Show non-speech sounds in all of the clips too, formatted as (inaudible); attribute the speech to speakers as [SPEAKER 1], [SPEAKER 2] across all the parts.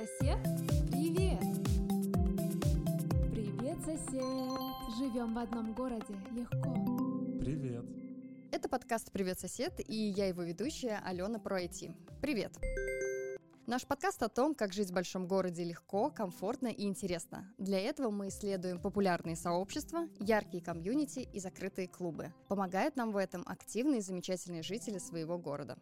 [SPEAKER 1] Сосед, привет! Привет, сосед! Живем в одном городе, легко.
[SPEAKER 2] Привет.
[SPEAKER 3] Это подкаст «Привет, сосед» и я его ведущая Алена про IT. Привет! Наш подкаст о том, как жить в большом городе легко, комфортно и интересно. Для этого мы исследуем популярные сообщества, яркие комьюнити и закрытые клубы. Помогают нам в этом активные и замечательные жители своего города.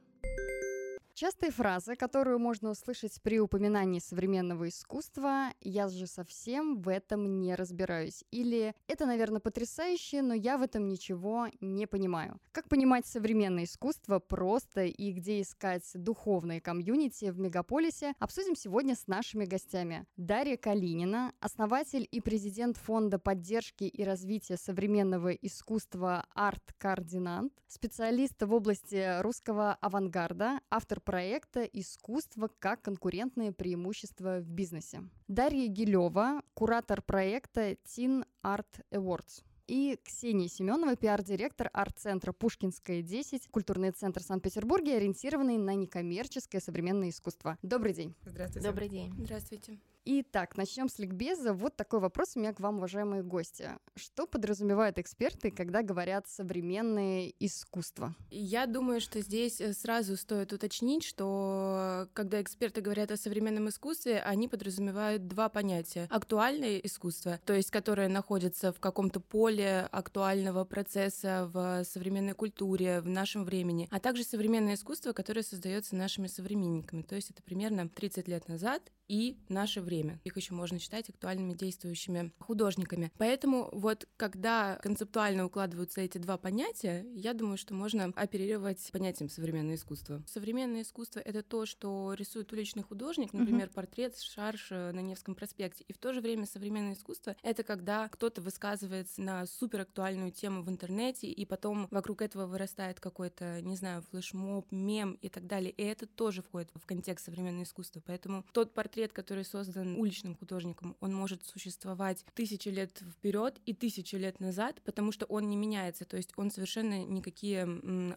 [SPEAKER 3] Частые фразы, которую можно услышать при упоминании современного искусства «я же совсем в этом не разбираюсь» или «это, наверное, потрясающе, но я в этом ничего не понимаю». Как понимать современное искусство просто и где искать духовные комьюнити в мегаполисе, обсудим сегодня с нашими гостями. Дарья Калинина, основатель и президент Фонда поддержки и развития современного искусства «Арт Координант», специалист в области русского авангарда, автор проекта «Искусство как конкурентное преимущество в бизнесе». Дарья Гилева, куратор проекта Teen Art Awards и Ксения Семенова, пиар-директор арт-центра «Пушкинская 10», культурный центр Санкт-Петербурге, ориентированный на некоммерческое современное искусство. Добрый день.
[SPEAKER 4] Здравствуйте.
[SPEAKER 5] Добрый день.
[SPEAKER 4] Здравствуйте.
[SPEAKER 3] Итак, начнем с ликбеза. Вот такой вопрос у меня к вам, уважаемые гости. Что подразумевают эксперты, когда говорят современное искусство?
[SPEAKER 4] Я думаю, что здесь э, сразу стоит уточнить, что когда эксперты говорят о современном искусстве, они подразумевают два понятия. Актуальное искусство, то есть которое находится в каком-то поле актуального процесса в современной культуре, в нашем времени, а также современное искусство, которое создается нашими современниками. То есть это примерно 30 лет назад и наше время. Их еще можно считать актуальными действующими художниками. Поэтому вот когда концептуально укладываются эти два понятия, я думаю, что можно оперировать понятием современное искусство. Современное искусство — это то, что рисует уличный художник, например, uh-huh. портрет, шарш э, на Невском проспекте. И в то же время современное искусство — это когда кто-то высказывается на суперактуальную тему в интернете, и потом вокруг этого вырастает какой-то, не знаю, флешмоб, мем и так далее. И это тоже входит в контекст современного искусства. Поэтому тот портрет, который создан уличным художником, он может существовать тысячи лет вперед и тысячи лет назад, потому что он не меняется, то есть он совершенно никакие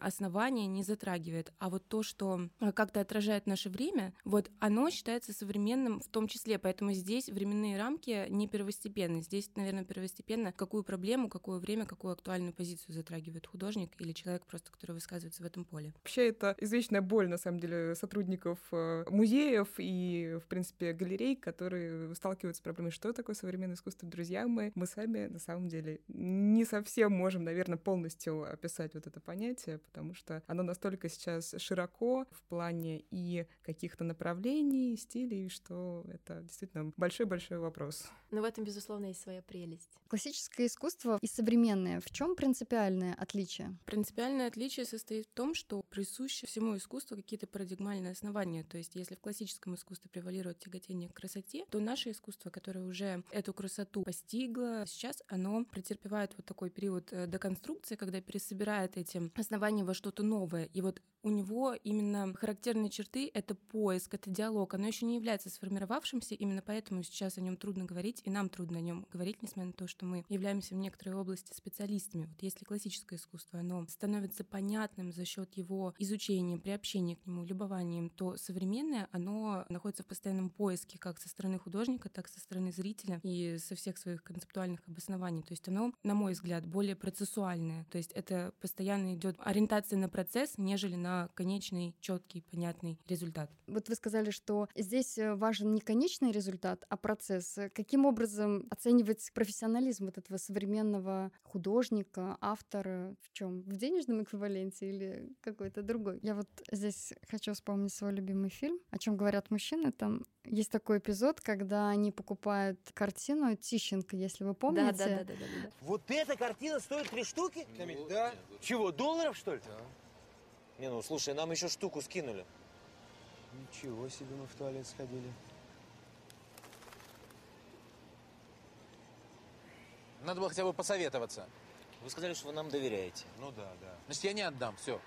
[SPEAKER 4] основания не затрагивает. А вот то, что э, как-то отражает наше время, вот оно считается современным в том числе, поэтому здесь временные рамки не первостепенны. Здесь, наверное, первостепенно, какую проблему, какое время, какую актуальную позицию затрагивает художник или человек просто, который высказывается в этом поле.
[SPEAKER 2] Вообще это извечная боль, на самом деле, сотрудников э, музеев и, в принципе, галерей, которые сталкиваются с проблемой, что такое современное искусство. Друзья мы, мы сами, на самом деле, не совсем можем, наверное, полностью описать вот это понятие, потому что оно настолько сейчас широко в плане и каких-то направлений, стилей, что это действительно большой-большой вопрос.
[SPEAKER 5] Но в этом, безусловно, есть своя прелесть.
[SPEAKER 3] Классическое искусство и современное. В чем принципиальное отличие?
[SPEAKER 4] Принципиальное отличие состоит в том, что присуще всему искусству какие-то парадигмальные основания. То есть, если в классическом искусстве превалирует тяготение к красоте, то наше искусство, которое уже эту красоту постигло, сейчас оно претерпевает вот такой период э, деконструкции, когда пересобирает эти основания во что-то новое. И вот у него именно характерные черты — это поиск, это диалог. Оно еще не является сформировавшимся, именно поэтому сейчас о нем трудно говорить, и нам трудно о нем говорить, несмотря на то, что мы являемся в некоторой области специалистами. Вот если классическое искусство, оно становится понятным за счет его изучения, приобщения к нему, любованием, то современное, оно находится в постоянном поиске как со стороны художника, так и со стороны зрителя и со всех своих концептуальных обоснований. То есть оно, на мой взгляд, более процессуальное. То есть это постоянно идет ориентация на процесс, нежели на конечный, четкий, понятный результат.
[SPEAKER 3] Вот вы сказали, что здесь э, важен не конечный результат, а процесс. Каким образом оценивать профессионализм вот этого современного художника, автора? В чем? В денежном эквиваленте или какой-то другой? Я вот здесь хочу вспомнить свой любимый фильм, о чем говорят мужчины. Там есть такой эпизод, когда они покупают картину Тищенко, если вы помните.
[SPEAKER 5] Да, да, да, да, да, да.
[SPEAKER 6] Вот эта картина стоит три штуки?
[SPEAKER 7] Да.
[SPEAKER 6] Чего, долларов, что ли?
[SPEAKER 7] Да.
[SPEAKER 6] Не, ну слушай, нам еще штуку скинули.
[SPEAKER 7] Ничего себе мы в туалет сходили.
[SPEAKER 8] Надо было хотя бы посоветоваться.
[SPEAKER 6] Вы сказали, что вы нам доверяете.
[SPEAKER 7] Ну да, да.
[SPEAKER 8] Значит, я не отдам, все.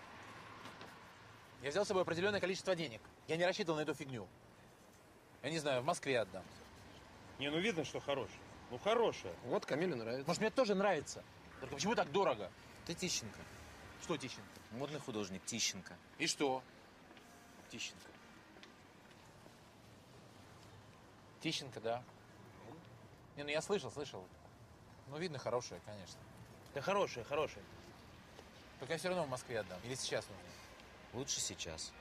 [SPEAKER 8] Я взял с собой определенное количество денег. Я не рассчитывал на эту фигню. Я не знаю, в Москве отдам.
[SPEAKER 7] Не, ну видно, что хорошая. Ну хорошая.
[SPEAKER 8] Вот Камиле нравится. Может, мне тоже нравится. Только почему так дорого?
[SPEAKER 6] Ты Тищенко.
[SPEAKER 8] Что Тищенко?
[SPEAKER 6] Модный художник Тищенко.
[SPEAKER 8] И что?
[SPEAKER 6] Тищенко.
[SPEAKER 8] Тищенко, да. Не, ну я слышал, слышал. Ну, видно, хорошая, конечно.
[SPEAKER 6] Да хорошая, хорошая.
[SPEAKER 8] Только я все равно в Москве отдам. Или сейчас нужно?
[SPEAKER 6] Лучше сейчас.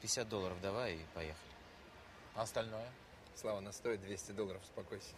[SPEAKER 6] 50 долларов давай и поехали.
[SPEAKER 8] А остальное?
[SPEAKER 9] Слава, она стоит 200 долларов, успокойся.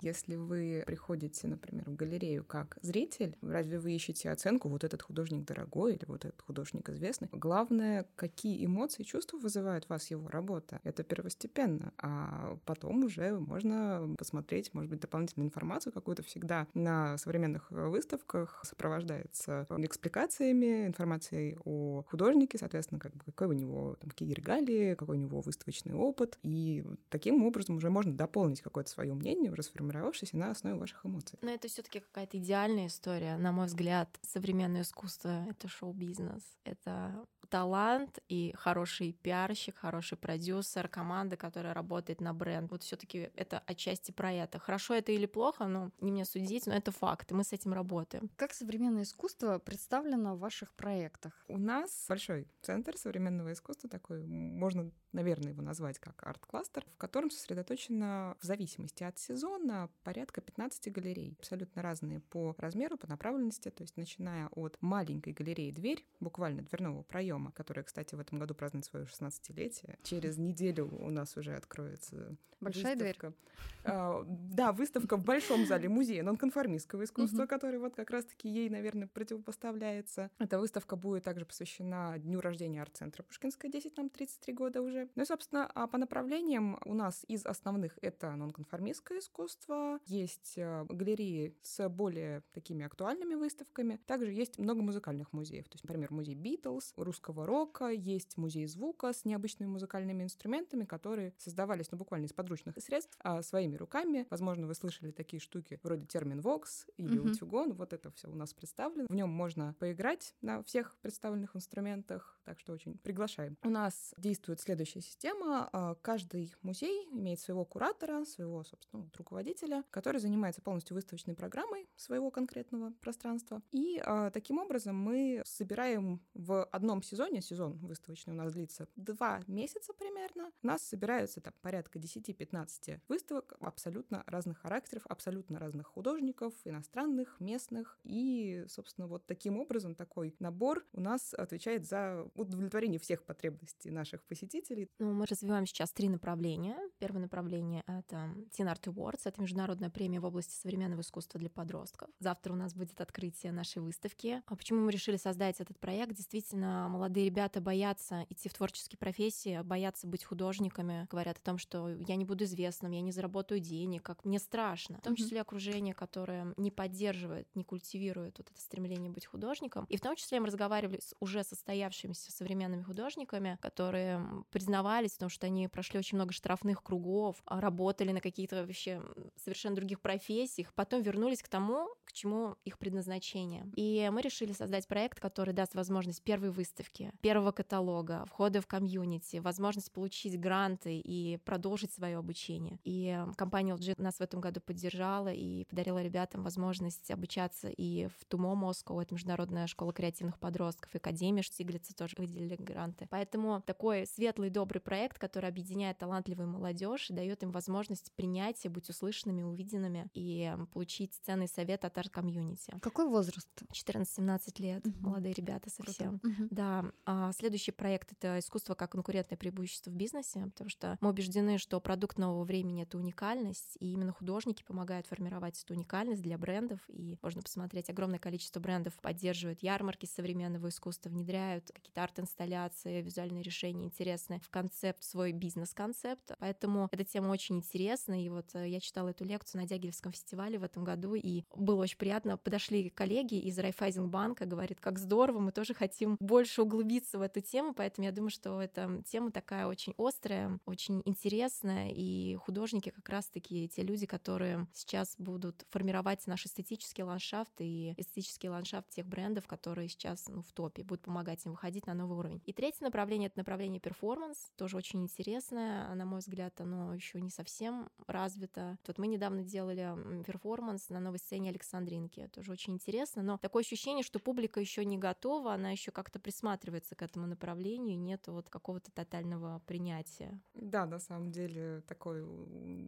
[SPEAKER 2] Если вы приходите, например, в галерею как зритель, разве вы ищете оценку, вот этот художник дорогой или вот этот художник известный? Главное, какие эмоции и чувства вызывает вас его работа. Это первостепенно. А потом уже можно посмотреть, может быть, дополнительную информацию какую-то всегда на современных выставках сопровождается экспликациями, информацией о художнике, соответственно, как бы какой у него, там, какие регалии, какой у него выставочный опыт. И таким образом уже можно дополнить какое-то свое мнение, расформировать сформировавшийся на основе ваших эмоций.
[SPEAKER 5] Но это все-таки какая-то идеальная история. На мой взгляд, современное искусство — это шоу-бизнес. Это талант и хороший пиарщик, хороший продюсер, команда, которая работает на бренд. Вот все-таки это отчасти про это. Хорошо это или плохо, ну, не мне судить, но это факт, и мы с этим работаем.
[SPEAKER 3] Как современное искусство представлено в ваших проектах?
[SPEAKER 2] У нас большой центр современного искусства, такой, можно, наверное, его назвать как арт-кластер, в котором сосредоточено в зависимости от сезона порядка 15 галерей, абсолютно разные по размеру, по направленности, то есть начиная от маленькой галереи «Дверь», буквально дверного проема, которая, кстати, в этом году празднует свое 16-летие. Через неделю у нас уже откроется
[SPEAKER 3] Большая
[SPEAKER 2] выставка. дверь? А, да, выставка в большом зале музея нонконформистского искусства, угу. который вот как раз-таки ей, наверное, противопоставляется. Эта выставка будет также посвящена дню рождения арт-центра Пушкинская 10, нам 33 года уже. Ну и, собственно, а по направлениям у нас из основных это нонконформистское искусство, есть э, галереи с более такими актуальными выставками, также есть много музыкальных музеев, то есть, например, музей Битлз, русского рока, есть музей звука с необычными музыкальными инструментами, которые создавались, ну, буквально из подручных средств, а, своими руками. Возможно, вы слышали такие штуки вроде термин Vox или mm-hmm. утюгон. Вот это все у нас представлено. В нем можно поиграть на всех представленных инструментах, так что очень приглашаем. У нас действует следующая система. А, каждый музей имеет своего куратора, своего, собственно, руководителя, который занимается полностью выставочной программой своего конкретного пространства. И а, таким образом мы собираем в одном сезоне, сезон выставочный у нас длится два месяца примерно, у нас собираются там порядка 10-15 выставок абсолютно разных характеров, абсолютно разных художников, иностранных, местных. И, собственно, вот таким образом такой набор у нас отвечает за удовлетворение всех потребностей наших посетителей.
[SPEAKER 5] Ну, мы развиваем сейчас три направления. Первое направление — это Teen Art Awards, это международная премия в области современного искусства для подростков. Завтра у нас будет открытие нашей выставки. А почему мы решили создать этот проект? Действительно, молодые ребята боятся идти в творческие профессии, боятся быть художниками, говорят о том, что я не буду известным, я не заработаю денег, как мне страшно. В том числе окружение, которое не поддерживает, не культивирует вот это стремление быть художником. И в том числе мы разговаривали с уже состоявшимися современными художниками, которые признавались том, что они прошли очень много штрафных кругов, а, работали на каких-то вообще совершенно других профессиях, потом вернулись к тому, к чему их предназначение. И мы решили создать проект, который даст возможность первой выставки, первого каталога, входа в комьюнити, возможность получить гранты и продолжить свое обучение. И компания LG нас в этом году поддержала и подарила ребятам возможность обучаться и в ТУМО Москва, это Международная школа креативных подростков, и Академия Штиглица тоже выделили гранты. Поэтому такой светлый, добрый проект, который объединяет талантливую молодежь и дает им возможность принятия, быть услышанными, увиденными и получить ценный совет от арт-комьюнити.
[SPEAKER 3] Какой возраст?
[SPEAKER 5] 14-17 лет, угу. молодые ребята совсем. Угу. Да, а следующий проект — это искусство как конкурентное преимущество в бизнесе, потому что мы убеждены, что продукт нового времени — это уникальность, и именно художники помогают формировать эту уникальность для брендов, и можно посмотреть, огромное количество брендов поддерживают ярмарки современного искусства, внедряют какие-то арт-инсталляции, визуальные решения интересные в концепт, свой бизнес-концепт, поэтому эта тема очень интересна, и вот э, я читала эту лекцию на Дягилевском фестивале в этом году, и было очень приятно, подошли коллеги из Райфайзенбанка, говорит, как здорово, мы тоже хотим больше углубиться в эту тему, поэтому я думаю, что эта тема такая очень острая, очень интересная, и художники как раз-таки те люди, которые сейчас будут формировать наш эстетический ландшафт и эстетический ландшафт тех брендов, которые сейчас ну, в топе, будут помогать им выходить на новый уровень. И третье направление — это направление перформанс, тоже очень интересное, на мой взгляд, оно еще не совсем развито. Вот мы недавно делали перформанс на новой сцене Александринки, тоже очень интересно, но такое ощущение, что публика еще не готова, она еще как-то присматривается присматривается к этому направлению, нет вот какого-то тотального принятия.
[SPEAKER 2] Да, на самом деле такой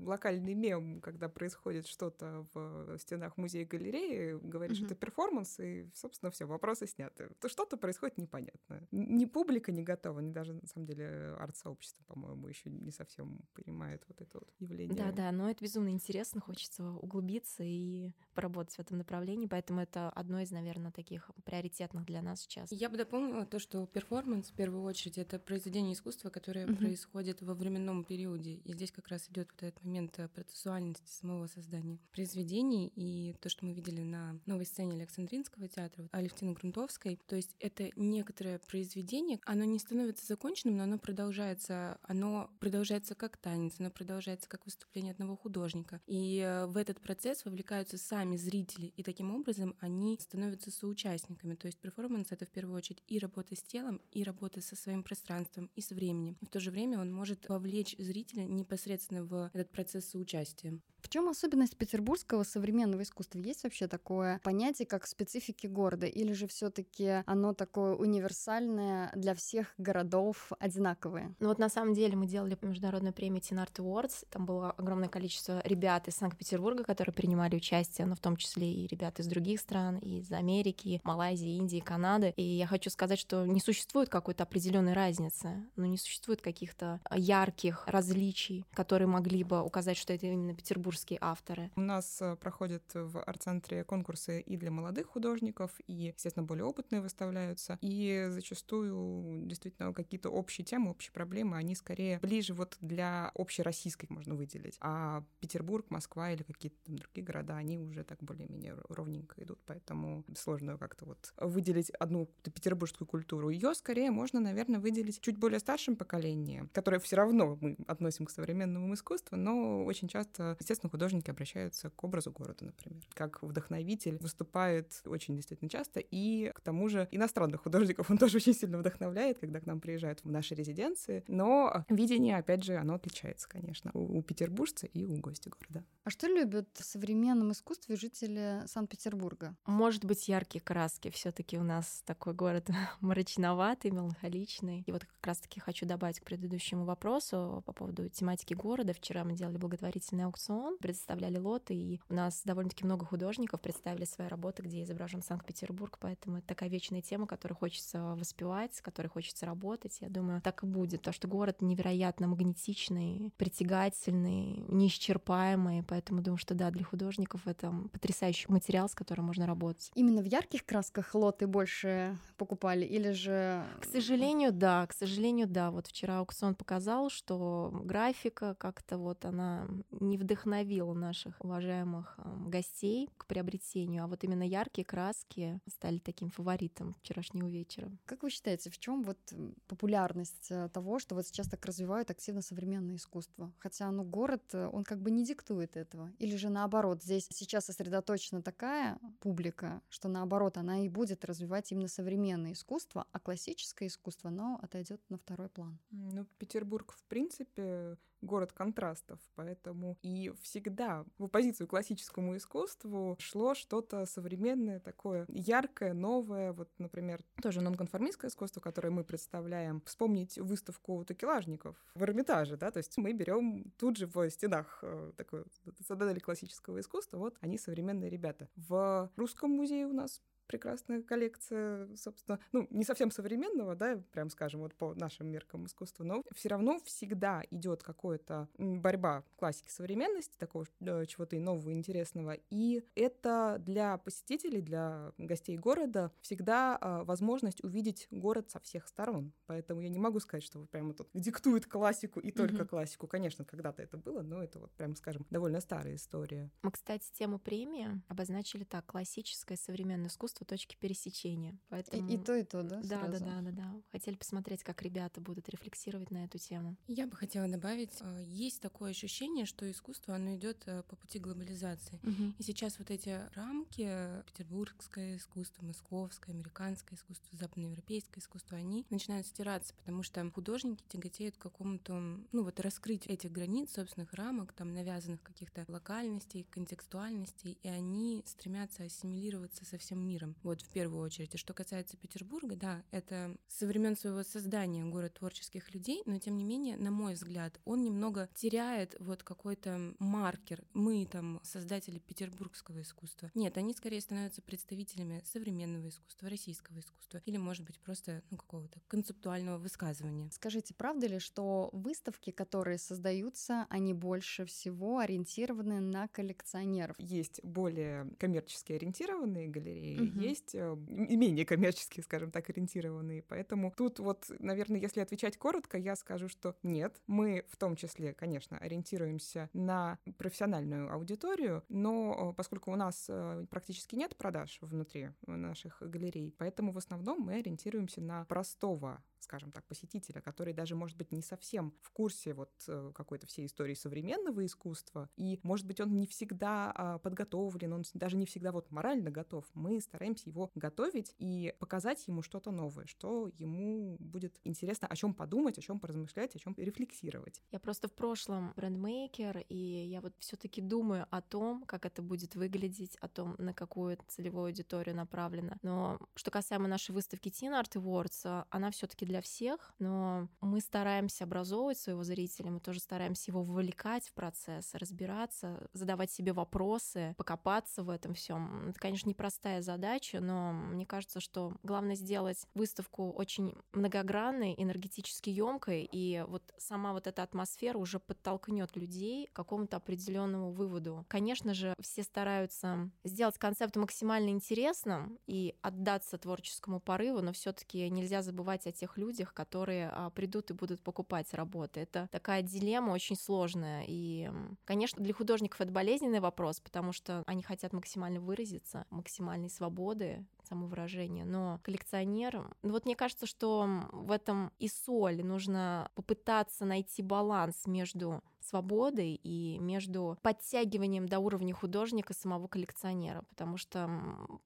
[SPEAKER 2] локальный мем, когда происходит что-то в стенах музея-галереи, говоришь, mm-hmm. это перформанс, и, собственно, все, вопросы сняты. То что-то происходит непонятно. Ни публика не готова, ни даже, на самом деле, арт-сообщество, по-моему, еще не совсем понимает вот это вот явление.
[SPEAKER 5] Да-да, но это безумно интересно, хочется углубиться и поработать в этом направлении, поэтому это одно из, наверное, таких приоритетных для нас сейчас.
[SPEAKER 4] Я бы дополнила то, что перформанс в первую очередь это произведение искусства, которое mm-hmm. происходит во временном периоде, и здесь как раз идет вот этот момент э, процессуальности самого создания произведений. И то, что мы видели на новой сцене Александринского театра Алевтины Грунтовской, то есть это некоторое произведение, оно не становится законченным, но оно продолжается, оно продолжается как танец, оно продолжается как выступление одного художника, и э, в этот процесс вовлекаются сами зрители, и таким образом они становятся соучастниками, то есть перформанс — это в первую очередь и работа с телом, и работа со своим пространством, и с временем. В то же время он может вовлечь зрителя непосредственно в этот процесс соучастия.
[SPEAKER 3] В чем особенность петербургского современного искусства? Есть вообще такое понятие, как специфики города? Или же все-таки оно такое универсальное для всех городов одинаковое?
[SPEAKER 5] Ну вот на самом деле мы делали международную премию Teen Art Awards. Там было огромное количество ребят из Санкт-Петербурга, которые принимали участие, но в том числе и ребят из других стран, из Америки, Малайзии, Индии, Канады. И я хочу сказать, что не существует какой-то определенной разницы, но не существует каких-то ярких различий, которые могли бы указать, что это именно Петербург петербургские авторы.
[SPEAKER 2] У нас э, проходят в арт-центре конкурсы и для молодых художников, и, естественно, более опытные выставляются. И зачастую действительно какие-то общие темы, общие проблемы, они скорее ближе вот для общероссийской можно выделить. А Петербург, Москва или какие-то там другие города, они уже так более-менее ровненько идут, поэтому сложно как-то вот выделить одну петербургскую культуру. Ее скорее можно, наверное, выделить чуть более старшим поколением, которое все равно мы относим к современному искусству, но очень часто, естественно, художники обращаются к образу города, например. Как вдохновитель выступает очень действительно часто, и к тому же иностранных художников он тоже очень сильно вдохновляет, когда к нам приезжают в наши резиденции. Но видение, опять же, оно отличается, конечно, у, у петербуржца и у гостя города.
[SPEAKER 3] А что любят в современном искусстве жители Санкт-Петербурга?
[SPEAKER 5] Может быть, яркие краски. все таки у нас такой город (laughs) мрачноватый, меланхоличный. И вот как раз-таки хочу добавить к предыдущему вопросу по поводу тематики города. Вчера мы делали благотворительный аукцион, представляли лоты, и у нас довольно-таки много художников представили свои работы, где изображен Санкт-Петербург, поэтому это такая вечная тема, которую хочется воспевать, с которой хочется работать. Я думаю, так и будет, то что город невероятно магнетичный, притягательный, неисчерпаемый, поэтому думаю, что да, для художников это потрясающий материал, с которым можно работать.
[SPEAKER 3] Именно в ярких красках лоты больше покупали или же...
[SPEAKER 5] К сожалению, да, к сожалению, да. Вот вчера аукцион показал, что графика как-то вот она не вдохновила наших уважаемых гостей к приобретению, а вот именно яркие краски стали таким фаворитом вчерашнего вечера.
[SPEAKER 3] Как вы считаете, в чем вот популярность э, того, что вот сейчас так развивают активно современное искусство? Хотя, ну, город, э, он как бы не диктует этого. Или же наоборот, здесь сейчас сосредоточена такая публика, что наоборот, она и будет развивать именно современное искусство, а классическое искусство, но отойдет на второй план.
[SPEAKER 2] Ну, Петербург, в принципе, город контрастов, поэтому и всегда в оппозицию классическому искусству шло что-то современное, такое яркое, новое, вот, например, тоже нонконформистское искусство, которое мы представляем. Вспомнить выставку такелажников в Эрмитаже, да, то есть мы берем тут же в стенах э, создатели классического искусства, вот они современные ребята. В Русском музее у нас прекрасная коллекция, собственно, ну, не совсем современного, да, прям скажем, вот по нашим меркам искусства, но все равно всегда идет какая-то борьба классики современности, такого чего-то и нового, интересного. И это для посетителей, для гостей города всегда а, возможность увидеть город со всех сторон. Поэтому я не могу сказать, что прямо тут диктует классику и только mm-hmm. классику. Конечно, когда-то это было, но это вот прям, скажем, довольно старая история.
[SPEAKER 5] Мы, кстати, тему премии обозначили так: классическое современное искусство пространство точки пересечения.
[SPEAKER 3] Поэтому... И, и то, и то, да?
[SPEAKER 5] Да, да, да, да, да. Хотели посмотреть, как ребята будут рефлексировать на эту тему.
[SPEAKER 4] Я бы хотела добавить, э, есть такое ощущение, что искусство, оно идет э, по пути глобализации. Угу. И сейчас вот эти рамки, петербургское искусство, московское, американское искусство, западноевропейское искусство, они начинают стираться, потому что художники тяготеют к какому-то, ну вот раскрыть этих границ, собственных рамок, там навязанных каких-то локальностей, контекстуальностей, и они стремятся ассимилироваться со всем миром коллекционерам, вот в первую очередь. И что касается Петербурга, да, это со времен своего создания город творческих людей, но тем не менее, на мой взгляд, он немного теряет вот какой-то маркер. Мы там создатели петербургского искусства. Нет, они скорее становятся представителями современного искусства, российского искусства или, может быть, просто ну, какого-то концептуального высказывания.
[SPEAKER 3] Скажите, правда ли, что выставки, которые создаются, они больше всего ориентированы на коллекционеров?
[SPEAKER 2] Есть более коммерчески ориентированные галереи, угу. Есть э, менее коммерчески, скажем так, ориентированные. Поэтому тут вот, наверное, если отвечать коротко, я скажу, что нет. Мы в том числе, конечно, ориентируемся на профессиональную аудиторию, но э, поскольку у нас э, практически нет продаж внутри наших галерей, поэтому в основном мы ориентируемся на простого скажем так, посетителя, который даже, может быть, не совсем в курсе вот э, какой-то всей истории современного искусства, и, может быть, он не всегда а, подготовлен, он даже не всегда вот морально готов. Мы стараемся его готовить и показать ему что-то новое, что ему будет интересно, о чем подумать, о чем поразмышлять, о чем рефлексировать.
[SPEAKER 5] Я просто в прошлом брендмейкер, и я вот все-таки думаю о том, как это будет выглядеть, о том, на какую целевую аудиторию направлено. Но что касаемо нашей выставки Teen Art Awards, она все-таки для всех, но мы стараемся образовывать своего зрителя, мы тоже стараемся его вовлекать в процесс, разбираться, задавать себе вопросы, покопаться в этом всем. Это, конечно, непростая задача, но мне кажется, что главное сделать выставку очень многогранной, энергетически емкой, и вот сама вот эта атмосфера уже подтолкнет людей к какому-то определенному выводу. Конечно же, все стараются сделать концепт максимально интересным и отдаться творческому порыву, но все-таки нельзя забывать о тех людях, которые а, придут и будут покупать работы. Это такая дилемма очень сложная. И, конечно, для художников это болезненный вопрос, потому что они хотят максимально выразиться, максимальной свободы, самовыражения. Но коллекционер, ну вот мне кажется, что в этом и соль. Нужно попытаться найти баланс между свободой и между подтягиванием до уровня художника самого коллекционера, потому что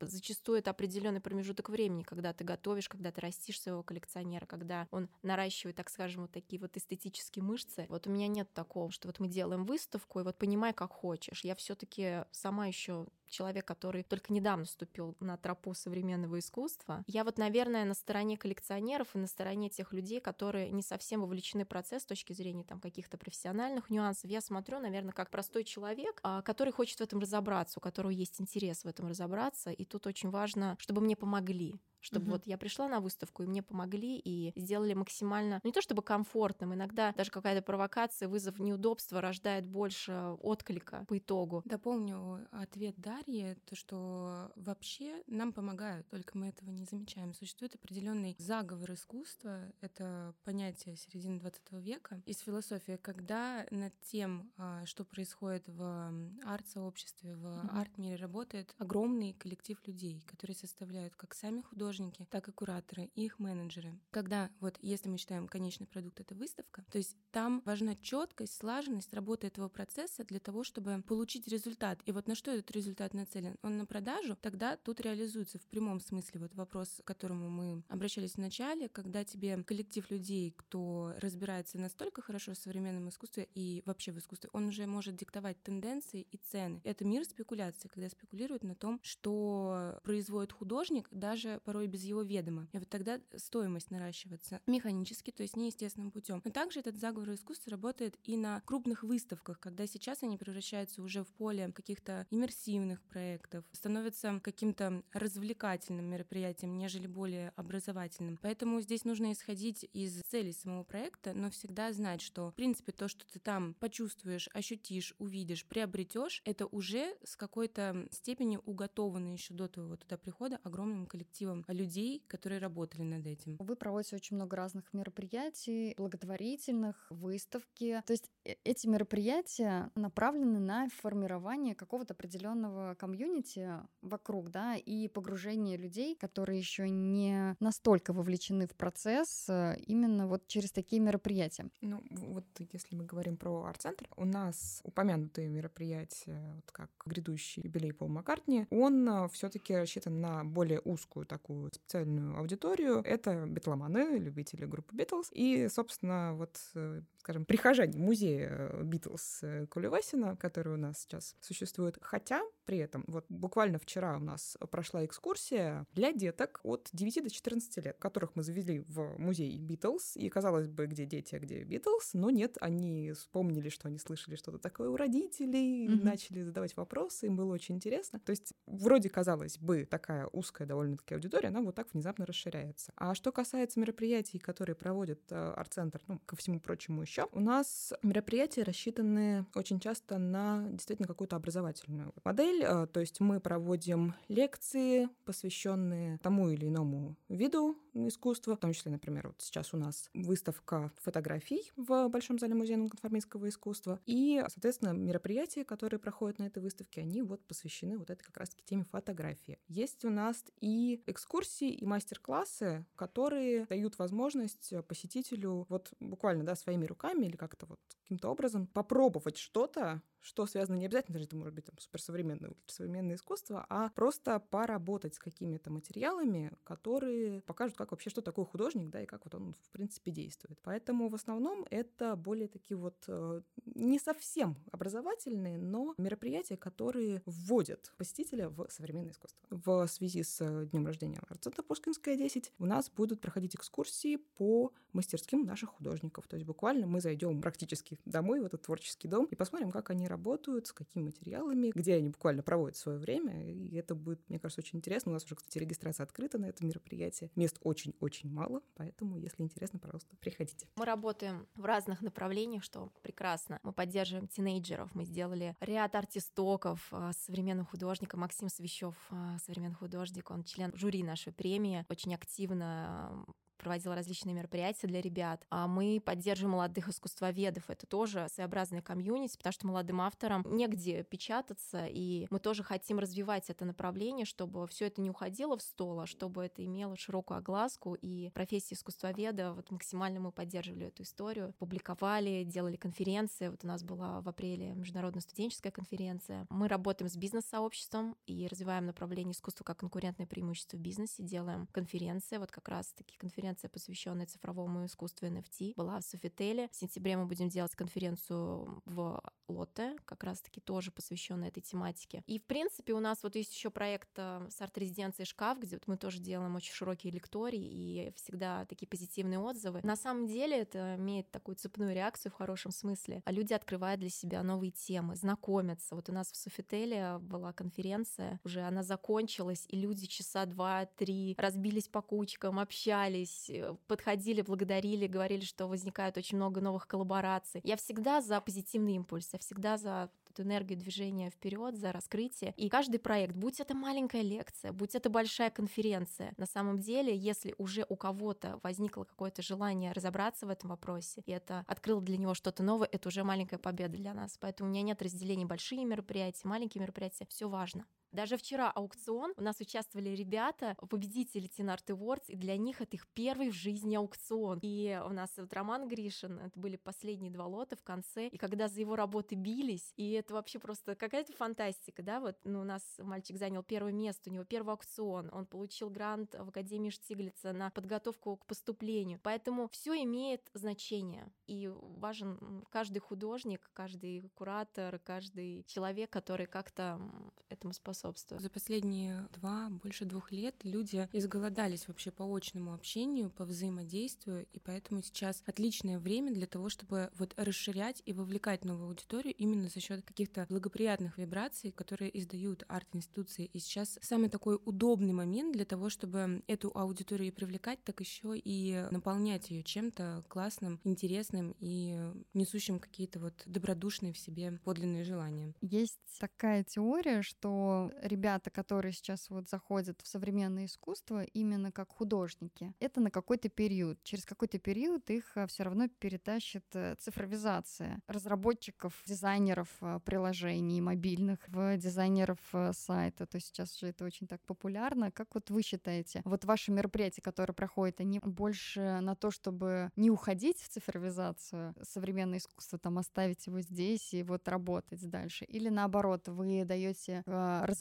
[SPEAKER 5] зачастую это определенный промежуток времени, когда ты готовишь, когда ты растишь своего коллекционера, когда он наращивает, так скажем, вот такие вот эстетические мышцы. Вот у меня нет такого, что вот мы делаем выставку, и вот понимай, как хочешь. Я все таки сама еще человек, который только недавно ступил на тропу современного искусства. Я вот, наверное, на стороне коллекционеров и на стороне тех людей, которые не совсем вовлечены в процесс с точки зрения там каких-то профессиональных нюансов. Я смотрю, наверное, как простой человек, а, который хочет в этом разобраться, у которого есть интерес в этом разобраться. И тут очень важно, чтобы мне помогли чтобы угу. вот я пришла на выставку, и мне помогли, и сделали максимально, ну не то чтобы комфортным, иногда даже какая-то провокация, вызов неудобства рождает больше отклика по итогу.
[SPEAKER 4] Дополню ответ Дарьи, то что вообще нам помогают, только мы этого не замечаем. Существует определенный заговор искусства, это понятие середины 20 века, из философии, когда над тем, а, что происходит в арт-сообществе, в mm арт-мире работает огромный коллектив людей, которые составляют как сами художники, так и кураторы, и их менеджеры. Когда вот, если мы считаем конечный продукт это выставка, то есть там важна четкость, слаженность работы этого процесса для того, чтобы получить результат. И вот на что этот результат нацелен? Он на продажу, тогда тут реализуется в прямом смысле вот вопрос, к которому мы обращались в начале, когда тебе коллектив людей, кто разбирается настолько хорошо в современном искусстве и вообще в искусстве, он уже может диктовать тенденции и цены. Это мир спекуляции, когда спекулируют на том, что производит художник даже порой без его ведома. И вот тогда стоимость наращивается механически, то есть неестественным путем. Но также этот заговор искусства работает и на крупных выставках, когда сейчас они превращаются уже в поле каких-то иммерсивных проектов, становятся каким-то развлекательным мероприятием, нежели более образовательным. Поэтому здесь нужно исходить из целей самого проекта, но всегда знать, что, в принципе, то, что ты там почувствуешь, ощутишь, увидишь, приобретешь, это уже с какой-то степенью уготовано еще до твоего туда прихода огромным коллективом людей, которые работали над этим.
[SPEAKER 3] Вы проводите очень много разных мероприятий, благотворительных, выставки. То есть э, эти мероприятия направлены на формирование какого-то определенного комьюнити вокруг, да, и погружение людей, которые еще не настолько вовлечены в процесс, э, именно вот через такие мероприятия.
[SPEAKER 2] Ну, вот если мы говорим про арт-центр, у нас упомянутые мероприятия, вот как грядущий юбилей Пол Маккартни, он э, все-таки рассчитан на более узкую такую специальную аудиторию. Это битломаны, любители группы Битлз. И, собственно, вот, э, скажем, прихожане музея Битлз Кулевасина, который у нас сейчас существует. Хотя при этом вот буквально вчера у нас прошла экскурсия для деток от 9 до 14 лет, которых мы завели в музей Битлз. И казалось бы, где дети, а где Битлз, но нет, они вспомнили, что они слышали что-то такое у родителей, mm-hmm. начали задавать вопросы, им было очень интересно. То есть вроде казалось бы такая узкая довольно-таки аудитория, она вот так внезапно расширяется. А что касается мероприятий, которые проводит э, арт-центр, ну, ко всему прочему еще, у нас мероприятия рассчитаны очень часто на действительно какую-то образовательную модель, э, то есть мы проводим лекции, посвященные тому или иному виду искусства, в том числе, например, вот сейчас у нас выставка фотографий в Большом зале музея конформистского искусства, и, соответственно, мероприятия, которые проходят на этой выставке, они вот посвящены вот этой как раз-таки теме фотографии. Есть у нас и экскурсии, и мастер-классы, которые дают возможность посетителю вот буквально, да, своими руками или как-то вот каким-то образом попробовать что-то, что связано не обязательно, даже это может быть там, суперсовременное, современное искусство, а просто поработать с какими-то материалами, которые покажут, как вообще, что такое художник, да, и как вот он, в принципе, действует. Поэтому в основном это более такие вот э, не совсем образовательные, но мероприятия, которые вводят посетителя в современное искусство. В связи с днем рождения арт-центра Пушкинская 10 у нас будут проходить экскурсии по мастерским наших художников. То есть буквально мы зайдем практически домой в этот творческий дом и посмотрим, как они работают, с какими материалами, где они буквально проводят свое время. И это будет, мне кажется, очень интересно. У нас уже, кстати, регистрация открыта на это мероприятие. Мест очень-очень мало, поэтому, если интересно, пожалуйста, приходите.
[SPEAKER 5] Мы работаем в разных направлениях, что прекрасно. Мы поддерживаем тинейджеров, мы сделали ряд артистоков, а, современных художников. Максим Свящев, а, современный художник, он член жюри нашей премии, очень активно проводила различные мероприятия для ребят. А мы поддерживаем молодых искусствоведов. Это тоже своеобразный комьюнити, потому что молодым авторам негде печататься, и мы тоже хотим развивать это направление, чтобы все это не уходило в стол, а чтобы это имело широкую огласку, и профессия искусствоведа, вот максимально мы поддерживали эту историю, публиковали, делали конференции. Вот у нас была в апреле международная студенческая конференция. Мы работаем с бизнес-сообществом и развиваем направление искусства как конкурентное преимущество в бизнесе, делаем конференции, вот как раз таки конференции конференция, посвященная цифровому искусству NFT, была в Софителе. В сентябре мы будем делать конференцию в Лотте, как раз-таки тоже посвященная этой тематике. И, в принципе, у нас вот есть еще проект э, с арт-резиденцией «Шкаф», где вот мы тоже делаем очень широкие лектории и всегда такие позитивные отзывы. На самом деле это имеет такую цепную реакцию в хорошем смысле. А люди открывают для себя новые темы, знакомятся. Вот у нас в Софителе была конференция, уже она закончилась, и люди часа два-три разбились по кучкам, общались, э, подходили, благодарили, говорили, что возникает очень много новых коллабораций. Я всегда за позитивный импульс, я всегда за энергию движения вперед, за раскрытие. И каждый проект, будь это маленькая лекция, будь это большая конференция, на самом деле, если уже у кого-то возникло какое-то желание разобраться в этом вопросе, и это открыло для него что-то новое, это уже маленькая победа для нас. Поэтому у меня нет разделений большие мероприятия, маленькие мероприятия, все важно. Даже вчера аукцион, у нас участвовали ребята, победители Teen Art Awards, и для них это их первый в жизни аукцион. И у нас вот Роман Гришин, это были последние два лота в конце, и когда за его работы бились, и это вообще просто какая-то фантастика, да, вот ну, у нас мальчик занял первое место, у него первый аукцион, он получил грант в Академии Штиглица на подготовку к поступлению, поэтому все имеет значение, и важен каждый художник, каждый куратор, каждый человек, который как-то этому способен способствует.
[SPEAKER 4] За последние два, больше двух лет люди изголодались вообще по очному общению, по взаимодействию, и поэтому сейчас отличное время для того, чтобы вот расширять и вовлекать новую аудиторию именно за счет каких-то благоприятных вибраций, которые издают арт-институции. И сейчас самый такой удобный момент для того, чтобы эту аудиторию привлекать, так еще и наполнять ее чем-то классным, интересным и несущим какие-то вот добродушные в себе подлинные желания.
[SPEAKER 3] Есть такая теория, что ребята, которые сейчас вот заходят в современное искусство именно как художники, это на какой-то период. Через какой-то период их а, все равно перетащит э, цифровизация разработчиков, дизайнеров а, приложений мобильных, в дизайнеров сайта. То есть сейчас же это очень так популярно. Как вот вы считаете, вот ваши мероприятия, которые проходят, они больше на то, чтобы не уходить в цифровизацию современное искусство, там оставить его здесь и вот работать дальше? Или наоборот, вы даете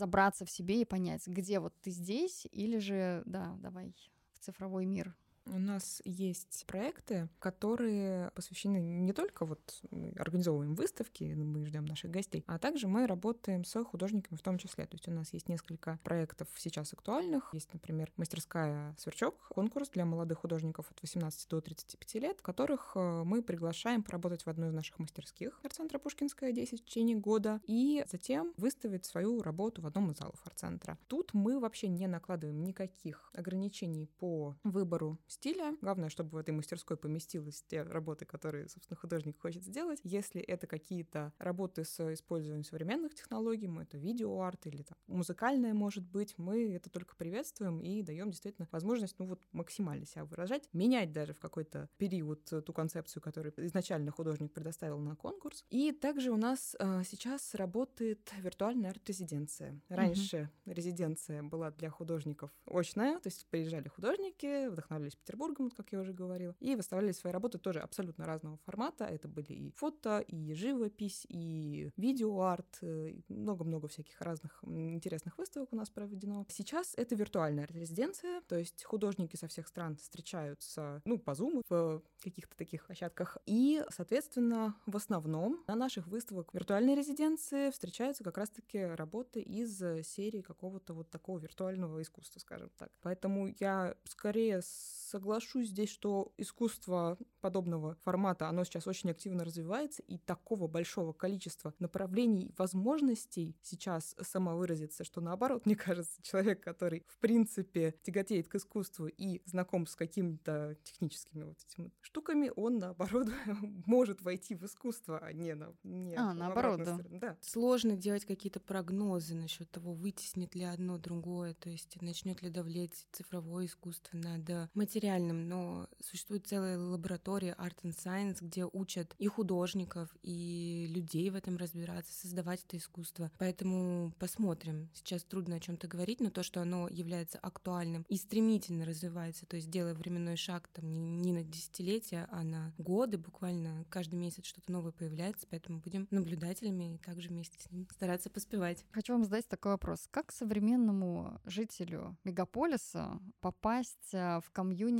[SPEAKER 3] разобраться в себе и понять, где вот ты здесь, или же, да, давай в цифровой мир.
[SPEAKER 2] У нас есть проекты, которые посвящены не только вот мы организовываем выставки, мы ждем наших гостей, а также мы работаем с художниками в том числе. То есть у нас есть несколько проектов сейчас актуальных. Есть, например, мастерская «Сверчок», конкурс для молодых художников от 18 до 35 лет, которых э, мы приглашаем поработать в одной из наших мастерских арт-центра Пушкинская 10 в течение года и затем выставить свою работу в одном из залов арт-центра. Тут мы вообще не накладываем никаких ограничений по выбору стиля. Главное, чтобы в этой мастерской поместились те работы, которые, собственно, художник хочет сделать. Если это какие-то работы с использованием современных технологий, мы это видеоарт или там, музыкальное, может быть, мы это только приветствуем и даем действительно возможность, ну вот, максимально себя выражать, менять даже в какой-то период ту концепцию, которую изначально художник предоставил на конкурс. И также у нас э, сейчас работает виртуальная арт-резиденция. Раньше mm-hmm. резиденция была для художников очная, то есть приезжали художники, вдохновлялись Петербургом, как я уже говорила, и выставляли свои работы тоже абсолютно разного формата. Это были и фото, и живопись, и видеоарт, э, много-много всяких разных интересных выставок у нас проведено. Сейчас это виртуальная резиденция, то есть художники со всех стран встречаются, ну, по Zoom в каких-то таких площадках. И, соответственно, в основном на наших выставках виртуальной резиденции встречаются как раз-таки работы из серии какого-то вот такого виртуального искусства, скажем так. Поэтому я скорее соглашусь здесь, что искусство подобного формата, оно сейчас очень активно развивается, и такого большого количества направлений, возможностей сейчас самовыразиться, что наоборот, (laughs) мне кажется, человек, который в принципе тяготеет к искусству и знаком с какими-то техническими вот этими штуками, он наоборот (laughs) может войти в искусство, а не на не
[SPEAKER 3] а, наоборот, да.
[SPEAKER 2] да.
[SPEAKER 4] Сложно делать какие-то прогнозы насчет того, вытеснит ли одно другое, то есть начнет ли давлеть цифровое искусство над материальным, но существует целая лаборатория Art and Science, где учат и художников, и людей в этом разбираться, создавать это искусство. Поэтому посмотрим. Сейчас трудно о чем-то говорить, но то, что оно является актуальным и стремительно развивается, то есть делая временной шаг там не, не на десятилетия, а на годы, буквально каждый месяц что-то новое появляется, поэтому будем наблюдателями и также вместе с ним стараться поспевать.
[SPEAKER 3] Хочу вам задать такой вопрос. Как современному жителю мегаполиса попасть а, в комьюнити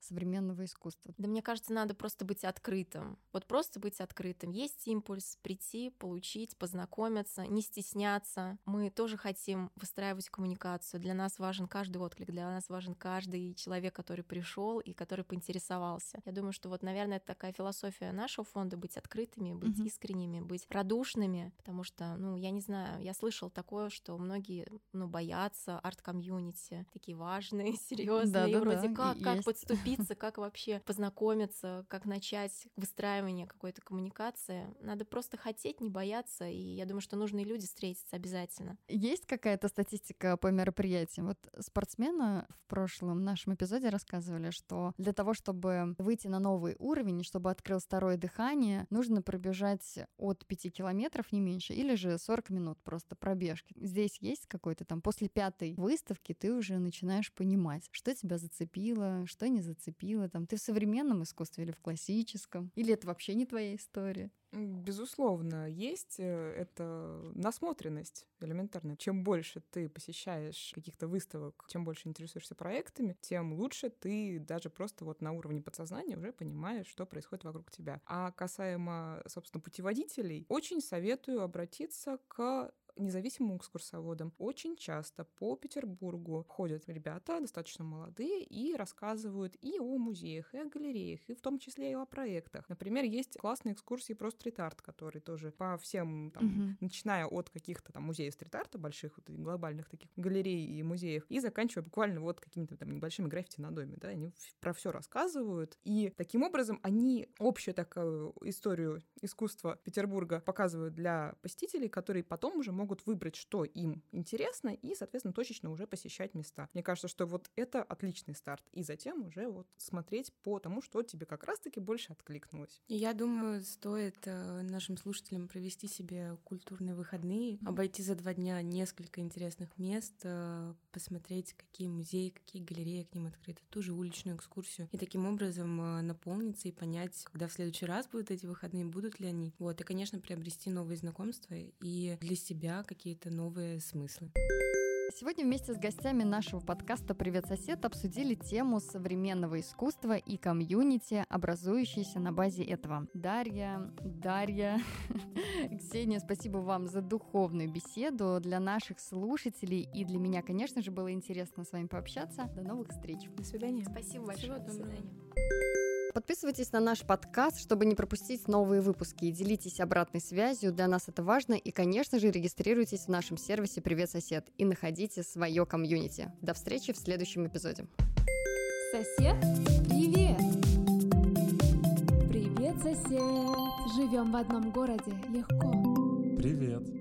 [SPEAKER 3] современного искусства?
[SPEAKER 5] Да мне кажется, надо просто быть открытым. Вот просто быть открытым. Есть импульс прийти, получить, познакомиться, не стесняться. Мы тоже хотим выстраивать коммуникацию. Для нас важен каждый отклик, для нас важен каждый человек, который пришел и который поинтересовался. Я думаю, что вот, наверное, это такая философия нашего фонда быть открытыми, быть mm-hmm. искренними, быть радушными, потому что, ну, я не знаю, я слышал такое, что многие, ну, боятся арт-комьюнити, такие важные, (laughs) серьезные, да, да, вроде да, как, как подступиться, как вообще познакомиться, как начать выстраивание какой-то коммуникации. Надо просто хотеть, не бояться, и я думаю, что нужные люди встретятся обязательно.
[SPEAKER 3] Есть какая-то статистика по мероприятиям? Вот спортсмены в прошлом нашем эпизоде рассказывали, что для того, чтобы выйти на новый уровень, чтобы открылось второе дыхание, нужно пробежать от 5 километров, не меньше, или же 40 минут просто пробежки. Здесь есть какой-то там, после пятой выставки ты уже начинаешь понимать, что тебя зацепило, что не зацепило, там, ты в современном искусстве или в классическом, или это вообще не твоя история?
[SPEAKER 2] Безусловно, есть э, это насмотренность элементарная. Чем больше ты посещаешь каких-то выставок, чем больше интересуешься проектами, тем лучше ты даже просто вот на уровне подсознания уже понимаешь, что происходит вокруг тебя. А касаемо, собственно, путеводителей, очень советую обратиться к независимым экскурсоводом. Очень часто по Петербургу ходят ребята, достаточно молодые, и рассказывают и о музеях, и о галереях, и в том числе и о проектах. Например, есть классные экскурсии про стрит-арт, которые тоже по всем, там, угу. начиная от каких-то там музеев стрит-арта, больших вот, глобальных таких галерей и музеев, и заканчивая буквально вот какими-то там небольшими граффити на доме, да, они про все рассказывают, и таким образом они общую такую историю искусства Петербурга показывают для посетителей, которые потом уже могут выбрать, что им интересно, и, соответственно, точечно уже посещать места. Мне кажется, что вот это отличный старт. И затем уже вот смотреть по тому, что тебе как раз-таки больше откликнулось.
[SPEAKER 4] Я думаю, стоит э, нашим слушателям провести себе культурные выходные, обойти за два дня несколько интересных мест, э, посмотреть, какие музеи, какие галереи к ним открыты, ту же уличную экскурсию, и таким образом э, наполниться и понять, когда в следующий раз будут эти выходные, будут ли они. Вот, и, конечно, приобрести новые знакомства и для себя какие-то новые смыслы.
[SPEAKER 3] Сегодня вместе с гостями нашего подкаста «Привет, сосед» обсудили тему современного искусства и комьюнити, образующейся на базе этого. Дарья, Дарья, (laughs) Ксения, спасибо вам за духовную беседу. Для наших слушателей и для меня, конечно же, было интересно с вами пообщаться. До новых встреч.
[SPEAKER 2] До свидания.
[SPEAKER 5] Спасибо большое. До свидания.
[SPEAKER 3] Подписывайтесь на наш подкаст, чтобы не пропустить новые выпуски и делитесь обратной связью. Для нас это важно. И, конечно же, регистрируйтесь в нашем сервисе «Привет, сосед» и находите свое комьюнити. До встречи в следующем эпизоде.
[SPEAKER 1] Сосед, привет! Привет, сосед! Живем в одном городе легко.
[SPEAKER 10] Привет!